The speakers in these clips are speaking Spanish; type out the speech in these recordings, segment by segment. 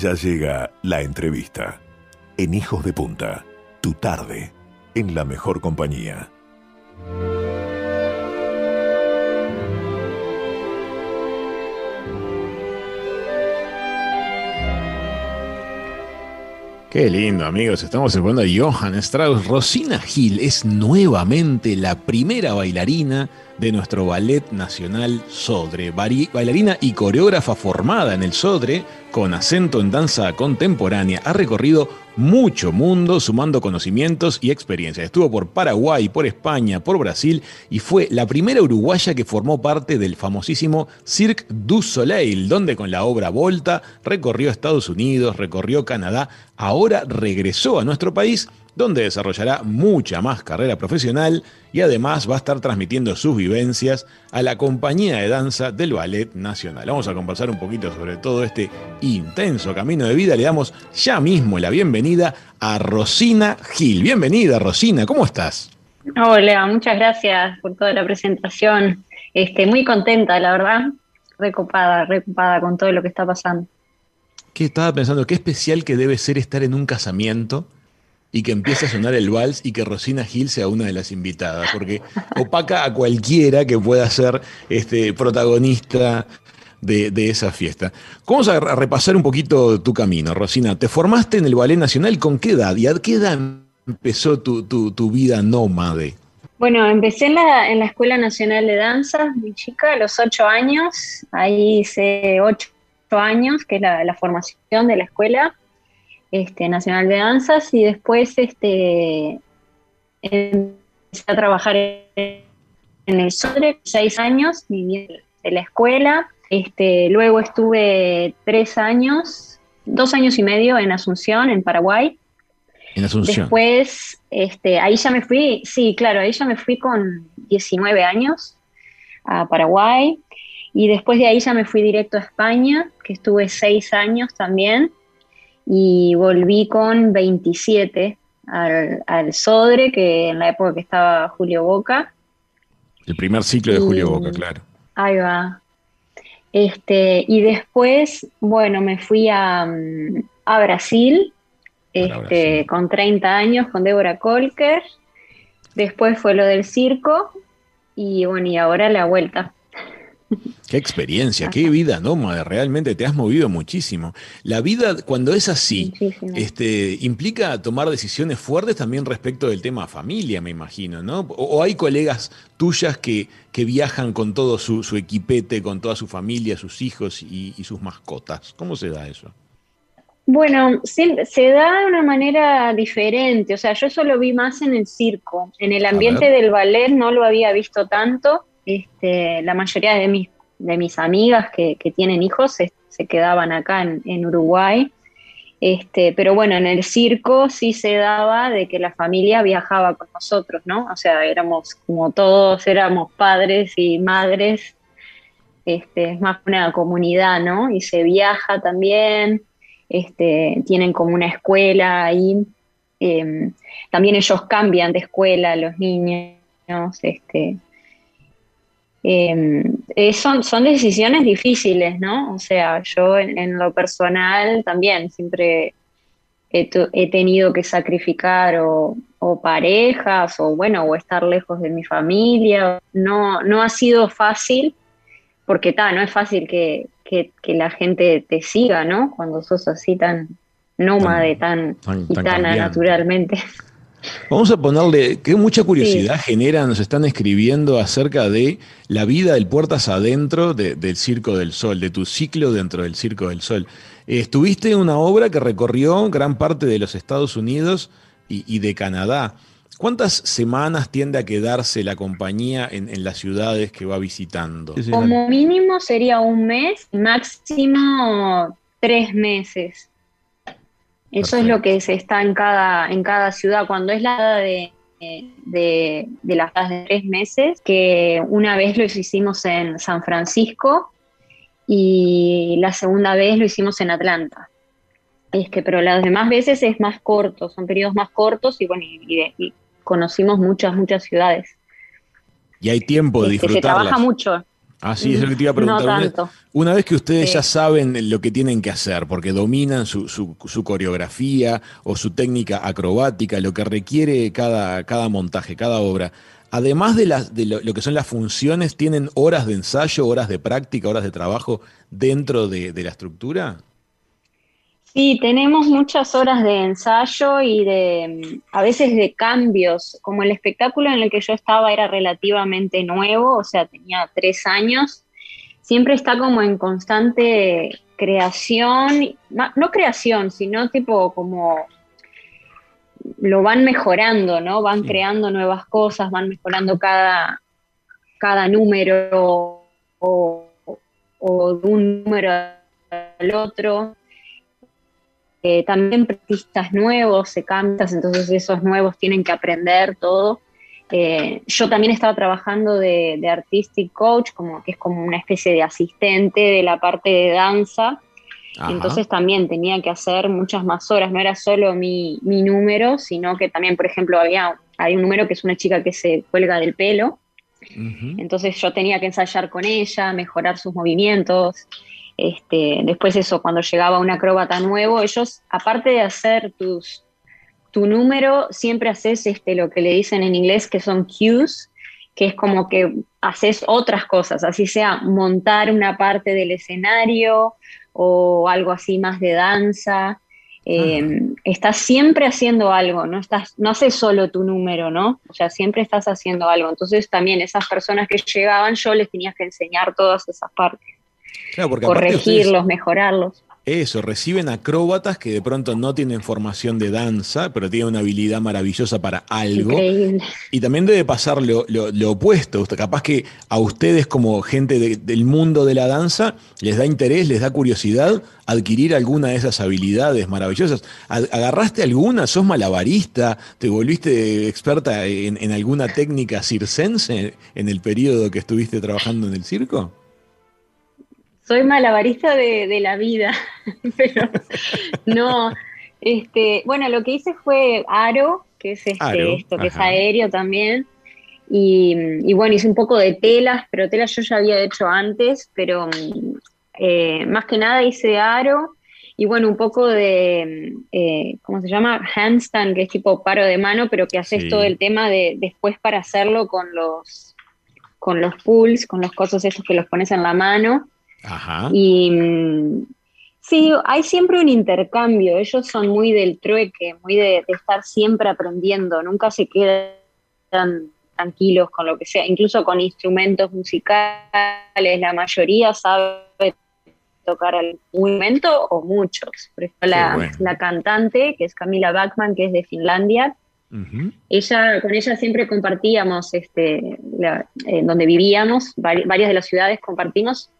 Ya llega la entrevista. En Hijos de Punta, tu tarde, en la mejor compañía. Qué lindo, amigos. Estamos escuchando a Johann Strauss. Rosina Gil es nuevamente la primera bailarina de nuestro Ballet Nacional Sodre. Bailarina y coreógrafa formada en el Sodre, con acento en danza contemporánea, ha recorrido mucho mundo sumando conocimientos y experiencias. Estuvo por Paraguay, por España, por Brasil y fue la primera uruguaya que formó parte del famosísimo Cirque du Soleil, donde con la obra Volta recorrió Estados Unidos, recorrió Canadá, ahora regresó a nuestro país donde desarrollará mucha más carrera profesional y además va a estar transmitiendo sus vivencias a la compañía de danza del Ballet Nacional. Vamos a conversar un poquito sobre todo este intenso camino de vida. Le damos ya mismo la bienvenida a Rosina Gil. Bienvenida, Rosina, ¿cómo estás? Hola, muchas gracias por toda la presentación. Este, muy contenta, la verdad, recopada, recopada con todo lo que está pasando. ¿Qué estaba pensando? Qué especial que debe ser estar en un casamiento y que empiece a sonar el vals y que Rosina Gil sea una de las invitadas, porque opaca a cualquiera que pueda ser este, protagonista de, esa fiesta. Vamos a repasar un poquito tu camino, Rosina. Te formaste en el Ballet Nacional con qué edad y a qué edad empezó tu, vida nómade. Bueno, empecé en la, en la Escuela Nacional de Danza, muy chica, a los ocho años. Ahí hice ocho años, que es la, formación de la escuela este, Nacional de Danzas y después este, empecé a trabajar en el SODRE, seis años, viví en la escuela, este, luego estuve tres años, dos años y medio en Asunción, en Paraguay. En Asunción. Después, este, ahí ya me fui, sí, claro, ahí ya me fui con 19 años a Paraguay. Y después de ahí ya me fui directo a España, que estuve seis años también y volví con 27 al, al, Sodre, que en la época que estaba Julio Boca. El primer ciclo de Julio Boca, claro. Ahí va. Este, y después, bueno, me fui a, a Brasil, este, con 30 años, con Débora Colker. Después fue lo del circo y bueno, y ahora la vuelta. Qué experiencia, qué vida nómada, realmente te has movido muchísimo. La vida, cuando es así, este, implica tomar decisiones fuertes también respecto del tema familia, me imagino, ¿no? O, hay colegas tuyas que, que viajan con todo su, equipete, con toda su familia, sus hijos y, sus mascotas. ¿Cómo se da eso? Bueno, se, se, da de una manera diferente, o sea, yo eso lo vi más en el circo, en el ambiente del ballet no lo había visto tanto, este, la mayoría de mis, de mis amigas que, tienen hijos se, quedaban acá en, Uruguay. Este, pero bueno, en el circo sí se daba de que la familia viajaba con nosotros, ¿no? O sea, éramos como todos, éramos padres y madres, este, es más una comunidad, ¿no? Y se viaja también, este, tienen como una escuela ahí. Em, también ellos cambian de escuela, los niños, este, eh, son, son decisiones difíciles, ¿no? O sea, yo en, lo personal también siempre he, tenido que sacrificar o, parejas o bueno, o estar lejos de mi familia. No, no ha sido fácil, porque ta, no es fácil que, la gente te siga, ¿no? Cuando sos así tan nómade, tan, y tan naturalmente. Vamos a ponerle que mucha curiosidad genera, nos están escribiendo acerca de la vida del puertas adentro del Circo del Sol, de tu ciclo dentro del Circo del Sol. estuviste en una obra que recorrió gran parte de los Estados Unidos y, de Canadá. ¿Cuántas semanas tiende a quedarse la compañía en, en, las ciudades que va visitando? Como mínimo sería un mes, máximo tres meses. Eso es lo que se está en cada, en cada ciudad. Cuando es la de, de, de las de tres meses, que una vez lo hicimos en San Francisco y la segunda vez lo hicimos en Atlanta. Este, pero las demás veces es más corto, son periodos más cortos y bueno, y, conocimos muchas, muchas ciudades. Y hay tiempo de. Se trabaja mucho. Ah, sí, es lo que te iba a preguntar. No una, tanto. una vez que ustedes Sí. ya saben lo que tienen que hacer, porque dominan su, su- su coreografía o su técnica acrobática, lo que requiere cada, cada montaje, cada obra, además de, las, de lo, lo que son las funciones, ¿tienen horas de ensayo, horas de práctica, horas de trabajo dentro de, de la estructura? Sí, tenemos muchas horas de ensayo y de, mm, a veces de cambios, como el espectáculo en el que yo estaba era relativamente nuevo, o sea, tenía tres años, siempre está como en constante creación, no creación, sino tipo como lo van mejorando, ¿no? Van Sí. creando nuevas cosas, van mejorando cada, cada número o, o de un número al otro. Eh, también artistas nuevos, se cantas, entonces esos nuevos tienen que aprender todo. Eh, yo también estaba trabajando de, de artistic coach, como que es como una especie de asistente de la parte de danza. Ajá. Entonces también tenía que hacer muchas más horas, no era solo mi, mi número, sino que también, por ejemplo, había hay un número que es una chica que se cuelga del pelo, entonces yo tenía que ensayar con ella, mejorar sus movimientos. Este, después eso, cuando llegaba un acróbata nuevo, ellos, aparte de hacer tus, tu número, siempre haces este, lo que le dicen en inglés que son cues, que es como que haces otras cosas, así sea montar una parte del escenario o algo así más de danza. Eh, estás siempre haciendo algo, no estás, no haces solo tu número, ¿no? O sea, siempre estás haciendo algo. Entonces también esas personas que llegaban, yo les tenía que enseñar todas esas partes, Claro, porque corregirlos, mejorarlos. Eso, reciben acróbatas que de pronto no tienen formación de danza, pero tienen una habilidad maravillosa para algo. Increíble. Y también debe pasar lo, lo- lo opuesto. Capaz que a ustedes como gente de- del mundo de la danza les da interés, les da curiosidad adquirir alguna de esas habilidades maravillosas. ¿A- ¿Agarraste alguna? ¿Sos malabarista? ¿Te volviste experta en, en alguna técnica circense en el periodo que estuviste trabajando en el circo? Soy malabarista de, de la vida, pero no. Este, bueno, lo que hice fue aro, que es este, Aro, esto que es aéreo también. Y, y bueno, hice un poco de telas, pero telas yo ya había hecho antes, pero eh, más que nada hice aro y bueno, un poco de, eh, ¿cómo se llama? Handstand, que es tipo paro de mano, pero que haces Sí. todo el tema de después para hacerlo con los, con los pulls, con los cosos estos que los pones en la mano. Ajá. Y sí, hay siempre un intercambio. Ellos son muy del trueque, muy de, de estar siempre aprendiendo. Nunca se quedan tranquilos con lo que sea, incluso con instrumentos musicales. La mayoría sabe tocar algún instrumento o muchos. Por ejemplo, la, bueno. la cantante, que es Camila Backman, que es de Finlandia, ella, con ella siempre compartíamos, este, la- donde vivíamos, vari- varias de las ciudades compartimos,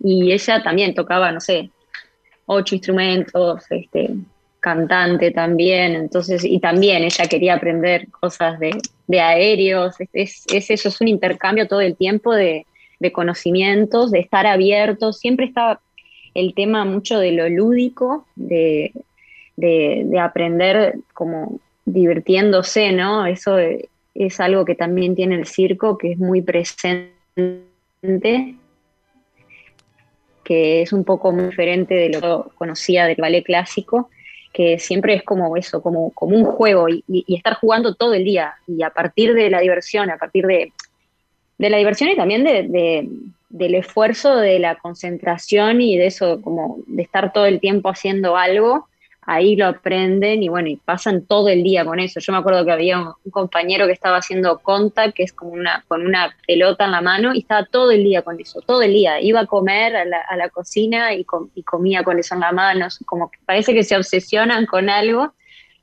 y ella también tocaba, no sé, ocho instrumentos, este, cantante también, entonces, y también ella quería aprender cosas de, de aéreos, es, es- es eso, es un intercambio todo el tiempo de, de conocimientos, de estar abiertos, siempre está el tema mucho de lo lúdico, de, de, de aprender como divirtiéndose, ¿no? Eso es algo que también tiene el circo, que es muy presente, que es un poco diferente de lo que yo conocía del ballet clásico, que siempre es como eso, como, como un juego y estar jugando todo el día. Y a partir de la diversión, a partir de, de la diversión y también de, de- del esfuerzo, de la concentración y de eso, como de estar todo el tiempo haciendo algo, ahí lo aprenden y bueno, y pasan todo el día con eso. Yo me acuerdo que había un, un compañero que estaba haciendo contact, que es como una, con una pelota en la mano, y estaba todo el día con eso, todo el día. Iba a comer a la, a la cocina y, com- y comía con eso en la mano, como que parece que se obsesionan con algo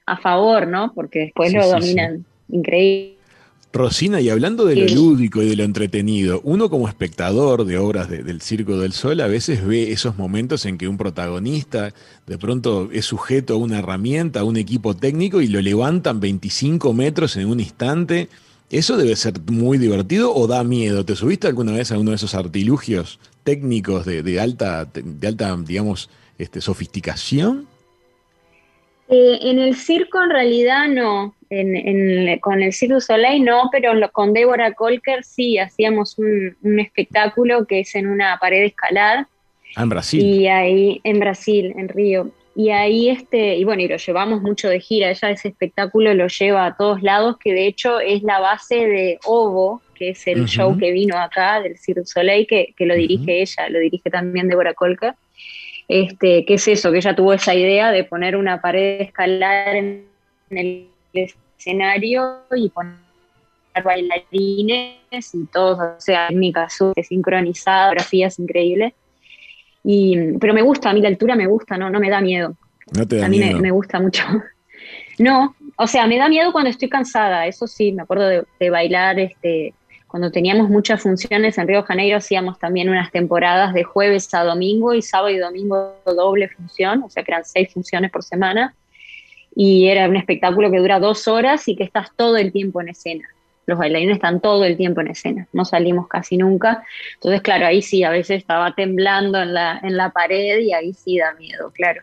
a favor, ¿no? Porque después Sí, lo sí, dominan increíble. Rosina, y hablando de lo Sí. lúdico y de lo entretenido, uno como espectador de obras de- del Circo del Sol a veces ve esos momentos en que un protagonista de pronto es sujeto a una herramienta, a un equipo técnico y lo levantan 25 metros en un instante. ¿Eso debe ser muy divertido o da miedo? ¿Te subiste alguna vez a uno de esos artilugios técnicos de, de alta, de alta, digamos, este, sofisticación? Eh, en el circo en realidad no, con el Cirque du Soleil no, pero con Deborah Colker sí, hacíamos un, espectáculo que es en una pared escalar. Ah, en Brasil. Y ahí, en Brasil, en Río. Y ahí, este, y bueno, y lo llevamos mucho de gira, ella ese espectáculo lo lleva a todos lados, que de hecho es la base de Ovo, que es el show que vino acá del Cirque du Soleil, que, lo dirige ella, lo dirige también Deborah Colker. Este, ¿Qué es eso? Que ella tuvo esa idea de poner una pared de escalar en el escenario y poner bailarines y todo, o sea, técnicas sincronizadas, fotografías increíbles. Y, pero me gusta, a mí la altura me gusta, no, no me da miedo. No te da a mí Me, gusta mucho. No, o sea, me da miedo cuando estoy cansada, eso sí, me acuerdo de, de bailar, este, cuando teníamos muchas funciones en Río Janeiro hacíamos también unas temporadas de jueves a domingo y sábado y domingo doble función, o sea que eran seis funciones por semana y era un espectáculo que dura dos horas y que estás todo el tiempo en escena. Los bailarines están todo el tiempo en escena, no salimos casi nunca. Entonces, claro, ahí sí, a veces estaba temblando en la, en la pared y ahí sí da miedo, claro.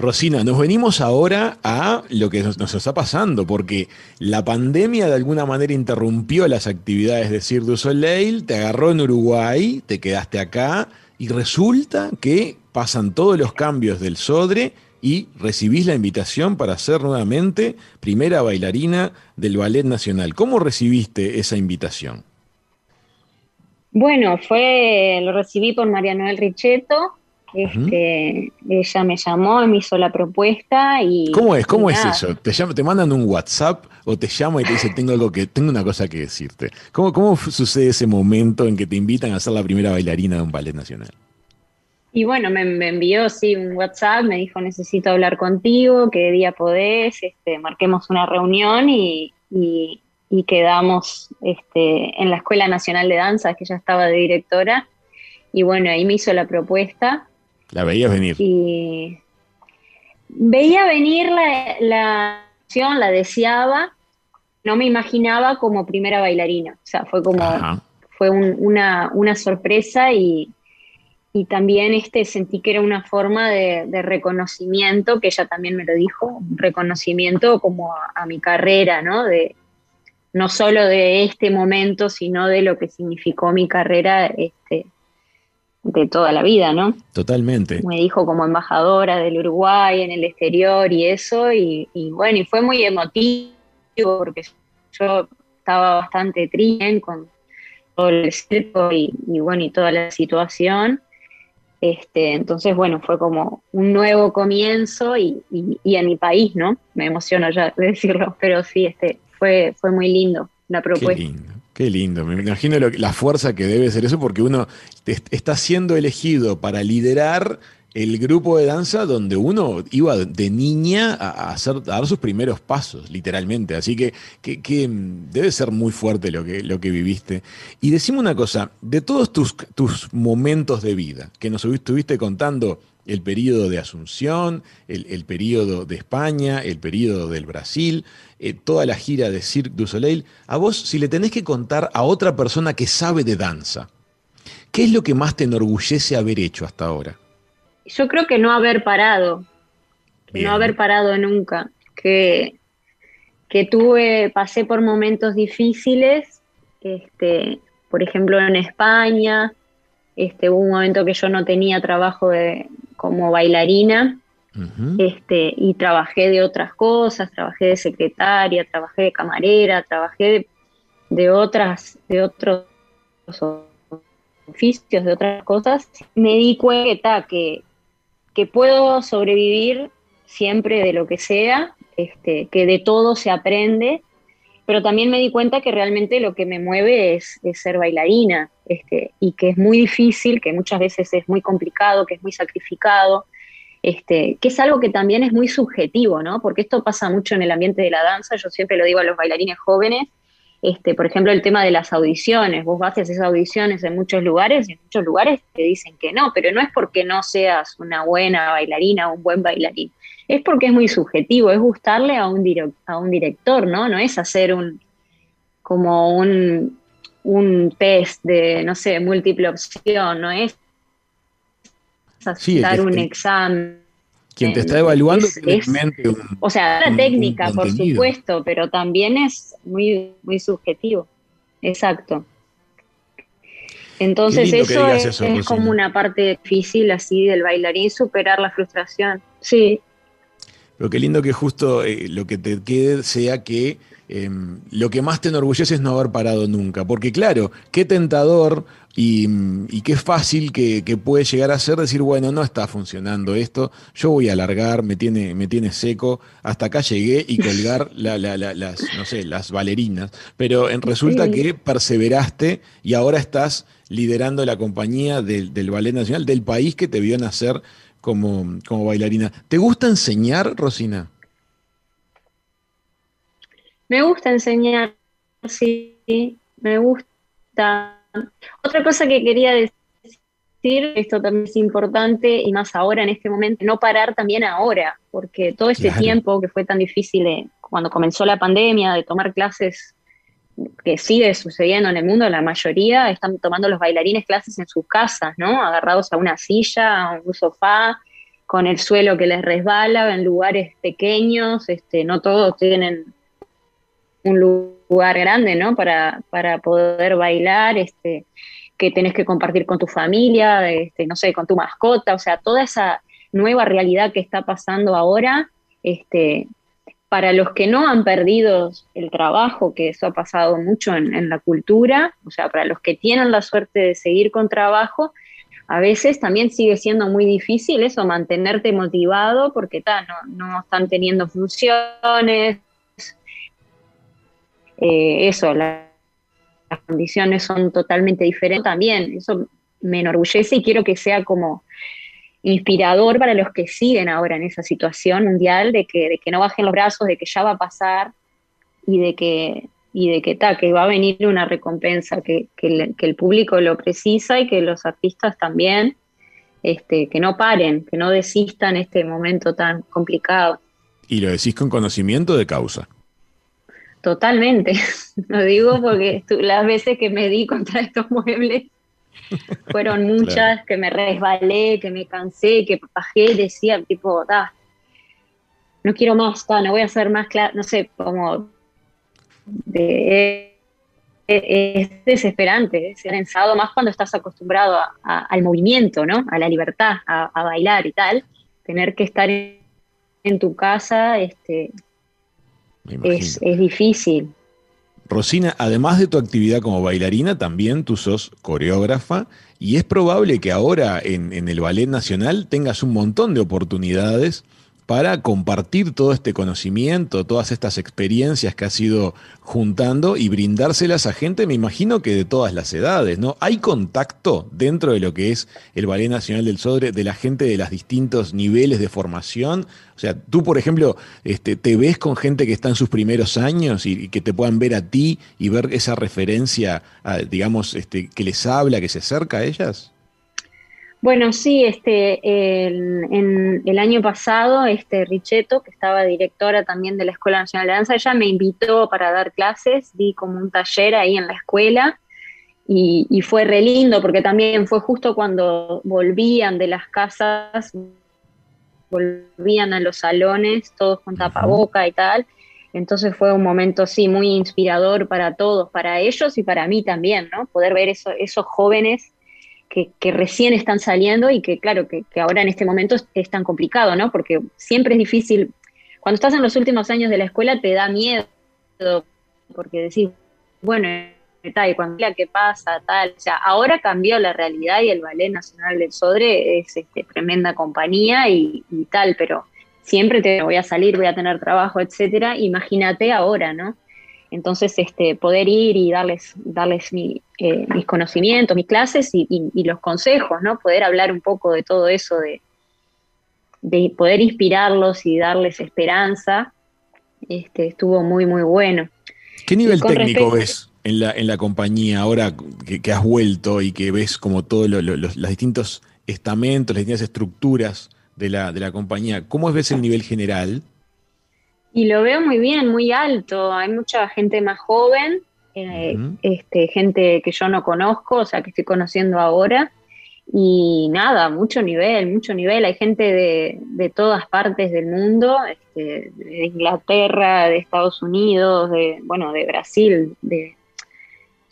Rosina, nos venimos ahora a lo que nos, está pasando, porque la pandemia de alguna manera interrumpió las actividades de Cirque du Soleil, te agarró en Uruguay, te quedaste acá y resulta que pasan todos los cambios del Sodre y recibís la invitación para ser nuevamente primera bailarina del Ballet Nacional. ¿Cómo recibiste esa invitación? Bueno, fue, lo recibí por María Noel Richetto. Este, ella me llamó, me hizo la propuesta y. ¿Cómo es? ¿Cómo es eso? ¿Te, ¿Te mandan un WhatsApp o te llama y te dice tengo algo que, tengo una cosa que decirte? ¿Cómo, ¿Cómo sucede ese momento en que te invitan a ser la primera bailarina de un ballet nacional? Y bueno, me, envió sí un WhatsApp, me dijo necesito hablar contigo, qué día podés, este, marquemos una reunión y, quedamos este, en la Escuela Nacional de Danza, que ya estaba de directora. Y bueno, ahí me hizo la propuesta. ¿La veías venir? Y veía venir la, la la deseaba, no me imaginaba como primera bailarina. O sea, fue como, fue una, una sorpresa y, y también este, sentí que era una forma de, reconocimiento, que ella también me lo dijo, un reconocimiento como a, mi carrera, ¿no? De, no solo de este momento, sino de lo que significó mi carrera este, de toda la vida, ¿no? Totalmente. Me dijo como embajadora del Uruguay en el exterior y eso, y, bueno, y fue muy emotivo porque yo estaba bastante triste con todo el circo y, y bueno, y toda la situación este, entonces, bueno, fue como un nuevo comienzo y, en mi país, ¿no? Me emociono ya de decirlo, pero sí, este, fue, fue muy lindo la propuesta. Qué lindo, qué lindo. Me imagino la fuerza que debe ser eso porque uno está siendo elegido para liderar el grupo de danza donde uno iba de niña a, hacer, dar sus primeros pasos, literalmente. Así que, que, mm, debe ser muy fuerte lo que, lo que viviste. Y decime una cosa, de todos tus, tus momentos de vida que nos estuviste contando, el periodo de Asunción, el, periodo de España, el periodo del Brasil, eh, toda la gira de Cirque du Soleil, a vos, si le tenés que contar a otra persona que sabe de danza, ¿qué es lo que más te enorgullece haber hecho hasta ahora? Yo creo que no haber parado, no haber parado nunca, que, que tuve, pasé por momentos difíciles, este, por ejemplo en España, este, hubo un momento que yo no tenía trabajo de, como bailarina, este, y trabajé de otras cosas, trabajé de secretaria, trabajé de camarera, trabajé de, otras, de otros oficios, de otras cosas, me di cuenta que, que puedo sobrevivir siempre de lo que sea, este, que de todo se aprende, pero también me di cuenta que realmente lo que me mueve es, ser bailarina, este, y que es muy difícil, que muchas veces es muy complicado, que es muy sacrificado, este, que es algo que también es muy subjetivo, ¿no? Porque esto pasa mucho en el ambiente de la danza, yo siempre lo digo a los bailarines jóvenes, este, por ejemplo, el tema de las audiciones. Vos vas a hacer audiciones en muchos lugares y en muchos lugares te dicen que no, pero no es porque no seas una buena bailarina o un buen bailarín. Es porque es muy subjetivo, es gustarle a un, a un director, ¿no? No es hacer un como un, un test de, no sé, múltiple opción, no es hacer un examen quien te está evaluando es, O sea, la técnica, por supuesto, pero también es muy, muy subjetivo. Exacto. Entonces eso, es, como una parte difícil así del bailarín, superar la frustración. Sí. Pero qué lindo que justo eh, lo que te quede sea que em, lo que más te enorgullece es no haber parado nunca. Porque claro, qué tentador y, qué fácil que, puede llegar a ser decir, bueno, no está funcionando esto, yo voy a alargar, me tiene, me tiene seco, hasta acá llegué y colgar las, no sé, las bailarinas. Pero en, resulta que perseveraste y ahora estás liderando la compañía del, Ballet Nacional, del país que te vio nacer como, como bailarina. ¿Te gusta enseñar, Rosina? Me gusta enseñar, sí, me gusta otra cosa que quería decir, esto también es importante y más ahora en este momento, no parar también ahora, porque todo este tiempo que fue tan difícil cuando comenzó la pandemia, de tomar clases que sigue sucediendo en el mundo, la mayoría están tomando los bailarines clases en sus casas, ¿no? Agarrados a una silla, a un sofá, con el suelo que les resbala, en lugares pequeños, este, no todos tienen un lugar grande, ¿no? Para, para poder bailar, este, que tenés que compartir con tu familia, este, no sé, con tu mascota, o sea, toda esa nueva realidad que está pasando ahora, este, para los que no han perdido el trabajo, que eso ha pasado mucho en, la cultura, o sea, para los que tienen la suerte de seguir con trabajo, a veces también sigue siendo muy difícil eso, mantenerte motivado porque no, no están teniendo funciones, eh, eso, las condiciones son totalmente diferentes también. Eso me enorgullece y quiero que sea como inspirador para los que siguen ahora en esa situación mundial, de que, de que no bajen los brazos, de que ya va a pasar y de que, y de que, que va a venir una recompensa, que, que, el, público lo precisa y que los artistas también, este, que no paren, que no desistan en este momento tan complicado. Y lo decís con conocimiento de causa. Totalmente, lo digo porque las veces que me di contra estos muebles fueron muchas, que me resbalé, que me cansé, que bajé y decía, tipo, da, no quiero más, no voy a hacer más, no sé, como de, es desesperante, es pensado más cuando estás acostumbrado al movimiento, ¿no? A la libertad, a, bailar y tal, tener que estar en tu casa, este, es, difícil. Rosina, además de tu actividad como bailarina, también tú sos coreógrafa y es probable que ahora en, en el Ballet Nacional tengas un montón de oportunidades para compartir todo este conocimiento, todas estas experiencias que has ido juntando y brindárselas a gente, me imagino que de todas las edades, ¿no? ¿Hay contacto dentro de lo que es el Ballet Nacional del Sodre de la gente de los distintos niveles de formación? O sea, tú, por ejemplo, este, ¿te ves con gente que está en sus primeros años y, que te puedan ver a ti y ver esa referencia, digamos, este, que les habla, que se acerca a ellas? Bueno, sí, este, en, el año pasado, este Richetto, que estaba directora también de la Escuela Nacional de Danza, ella me invitó para dar clases, di como un taller ahí en la escuela y, fue re lindo porque también fue justo cuando volvían de las casas, volvían a los salones, todos con tapaboca y tal. Entonces fue un momento, sí, muy inspirador para todos, para ellos y para mí también, ¿no? Poder ver eso, esos jóvenes que, recién están saliendo y que, claro, que, ahora en este momento es, tan complicado, ¿no? Porque siempre es difícil. Cuando estás en los últimos años de la escuela te da miedo, porque decís, bueno, tal, cuando qué pasa, tal. O sea, ahora cambió la realidad y el Ballet Nacional del Sodre es este, tremenda compañía y, y tal, pero siempre te voy a salir, voy a tener trabajo, etcétera. Imagínate ahora, ¿no? Entonces, este, poder ir y darles, darles eh, mis conocimientos, mis clases y, los consejos, ¿no? Poder hablar un poco de todo eso, de, de poder inspirarlos y darles esperanza, este, estuvo muy, muy bueno. ¿Qué nivel técnico ves en la, en la compañía ahora que, has vuelto y que ves como todos los, distintos estamentos, las distintas estructuras de la, de la compañía? ¿Cómo ves el nivel general? Y lo veo muy bien, muy alto. Hay mucha gente más joven, eh, este, gente que yo no conozco, o sea, que estoy conociendo ahora. y nada, mucho nivel, mucho nivel. Hay gente de, todas partes del mundo, este, de Inglaterra, de Estados Unidos, de, bueno, de Brasil, de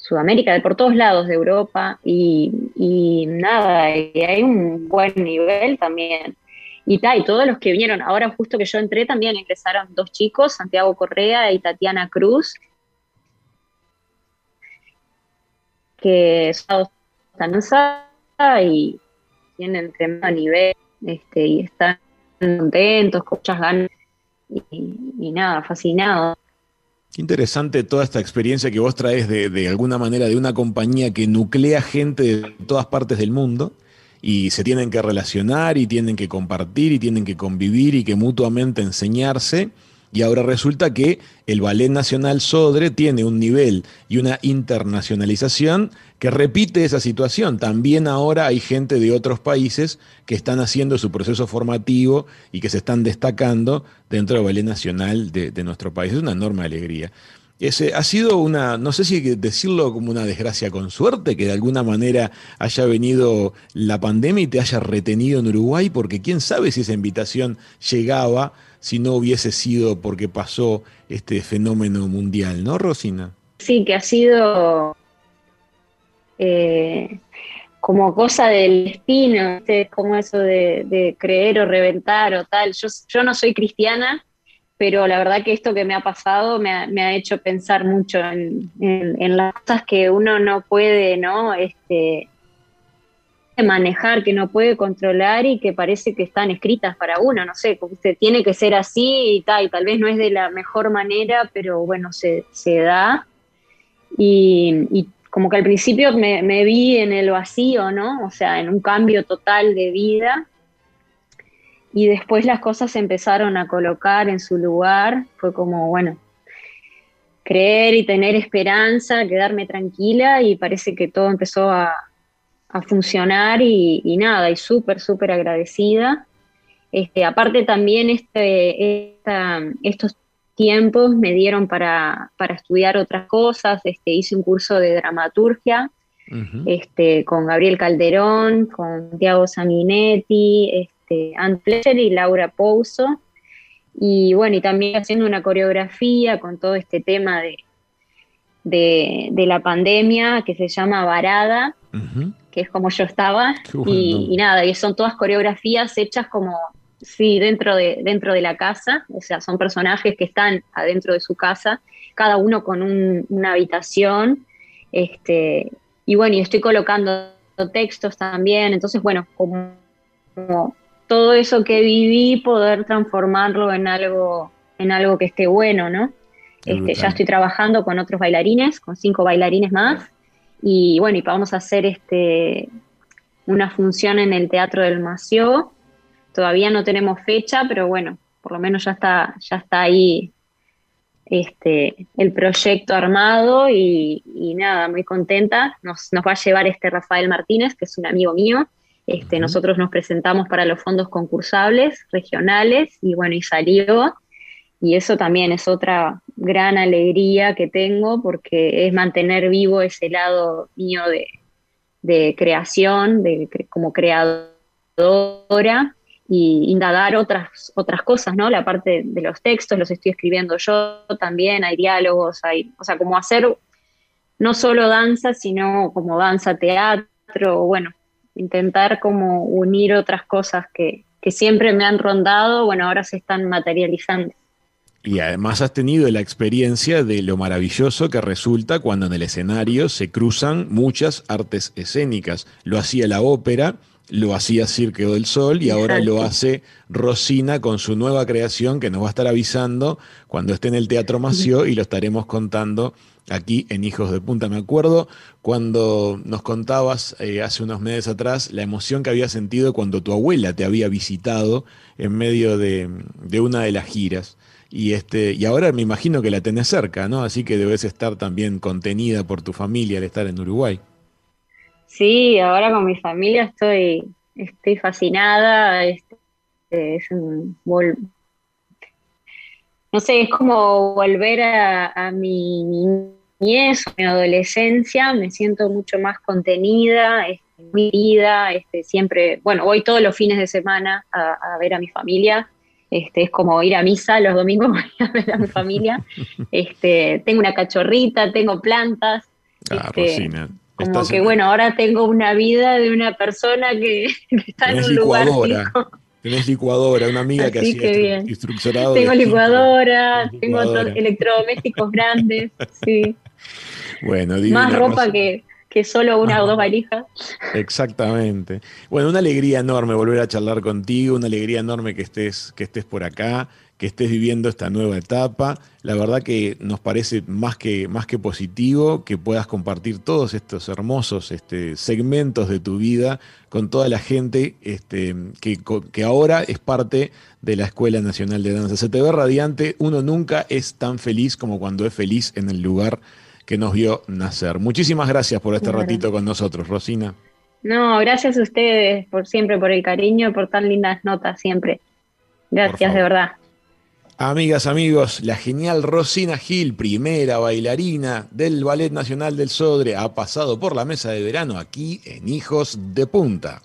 Sudamérica, de por todos lados de Europa, y, nada, y hay un buen nivel también. Y, y todos los que vinieron, ahora justo que yo entré también ingresaron dos chicos, Santiago Correa y Tatiana Cruz, que están y tienen tremendo nivel este, y están contentos, con muchas ganas y, nada, fascinados. Qué interesante toda esta experiencia que vos traes de, de, alguna manera de una compañía que nuclea gente de todas partes del mundo y se tienen que relacionar y tienen que compartir y tienen que convivir y que mutuamente enseñarse y ahora resulta que el Ballet Nacional Sodre tiene un nivel y una internacionalización que repite esa situación. También ahora hay gente de otros países que están haciendo su proceso formativo y que se están destacando dentro del Ballet Nacional de, nuestro país. Es una enorme alegría. Ese, ha sido una, no sé si decirlo como una desgracia con suerte, que de alguna manera haya venido la pandemia y te haya retenido en Uruguay, porque quién sabe si esa invitación llegaba si no hubiese sido porque pasó este fenómeno mundial, ¿no, Rosina? Sí, que ha sido eh, como cosa del destino, como eso de, creer o reventar o tal. Yo no soy cristiana, pero la verdad que esto que me ha pasado me ha, hecho pensar mucho en, las cosas que uno no puede, ¿no? Este, manejar, que no puede controlar y que parece que están escritas para uno, no sé, tiene que ser así y tal, y tal vez no es de la mejor manera, pero bueno, se, da. Y, como que al principio me, me, vi en el vacío, ¿no? O sea, en un cambio total de vida. Y después las cosas se empezaron a colocar en su lugar. Fue como, bueno, creer y tener esperanza, quedarme tranquila y parece que todo empezó a, a funcionar y, nada, y súper, súper agradecida. Este, aparte también este, estos tiempos me dieron para, estudiar otras cosas, este, hice un curso de dramaturgia este, con Gabriel Calderón, con Tiago Sanguinetti, este, Anne y Laura Pouso, y bueno, y también haciendo una coreografía con todo este tema de, de, la pandemia que se llama Varada, que es como yo estaba, y, nada, y son todas coreografías hechas como, sí, dentro de, dentro de la casa, o sea, son personajes que están adentro de su casa, cada uno con una habitación, este, y bueno, y estoy colocando textos también, entonces, bueno, como, todo eso que viví, poder transformarlo en algo, en algo que esté bueno, ¿no? Este, ya estoy trabajando con otros bailarines, con cinco bailarines más. Y bueno, y vamos a hacer este, una función en el Teatro del Mació. Todavía no tenemos fecha, pero bueno, por lo menos ya está, ya está ahí este, el proyecto armado y, nada, muy contenta. Nos, va a llevar este Rafael Martínez, que es un amigo mío. Este, Nosotros nos presentamos para los fondos concursables regionales y bueno, y salió y eso también es otra gran alegría que tengo porque es mantener vivo ese lado mío de, creación, de, como creadora y indagar otras, otras cosas, ¿no? La parte de los textos los estoy escribiendo yo también, hay diálogos, hay, o sea, como hacer no solo danza, sino como danza, teatro, bueno, intentar como unir otras cosas que, que siempre me han rondado, bueno, ahora se están materializando. Y además has tenido la experiencia de lo maravilloso que resulta cuando en el escenario se cruzan muchas artes escénicas. Lo hacía la ópera, lo hacía Cirque del Sol y ahora lo hace Rosina con su nueva creación que nos va a estar avisando cuando esté en el Teatro Mació y lo estaremos contando aquí en Hijos de Punta. Me acuerdo cuando nos contabas eh, hace unos meses atrás la emoción que había sentido cuando tu abuela te había visitado en medio de, de una de las giras. Y, este, y ahora me imagino que la tenés cerca, ¿no? Así que debes estar también contenida por tu familia al estar en Uruguay. Sí, ahora con mi familia estoy, estoy fascinada. Este, es un no sé, es como volver a, mi niñez, mi adolescencia. Me siento mucho más contenida. Este, mi vida, este, siempre, bueno, voy todos los fines de semana a, ver a mi familia. Este, es como ir a misa los domingos a ver a mi familia. Este, tengo una cachorrita, tengo plantas. Ah, este, como que bueno, ahora tengo una vida de una persona que, está en un lugar Tenés licuadora, una amiga que hacía instruccionado. Tengo licuadora, tengo electrodomésticos grandes, sí. Bueno, Más ropa que, que solo una o dos valijas. Exactamente. Bueno, una alegría enorme volver a charlar contigo, una alegría enorme que estés, que estés por acá, que estés viviendo esta nueva etapa. La verdad que nos parece más que, más que positivo que puedas compartir todos estos hermosos este, segmentos de tu vida con toda la gente este, que, que ahora es parte de la Escuela Nacional de Danza. Se te ve radiante, uno nunca es tan feliz como cuando es feliz en el lugar que nos vio nacer. Muchísimas gracias por este ratito con nosotros, Rosina. No, gracias a ustedes por siempre, por el cariño, por tan lindas notas siempre. Gracias, de verdad. Amigas, amigos, la genial Rosina Gil, primera bailarina del Ballet Nacional del Sodre, ha pasado por la mesa de verano aquí en Hijos de Punta.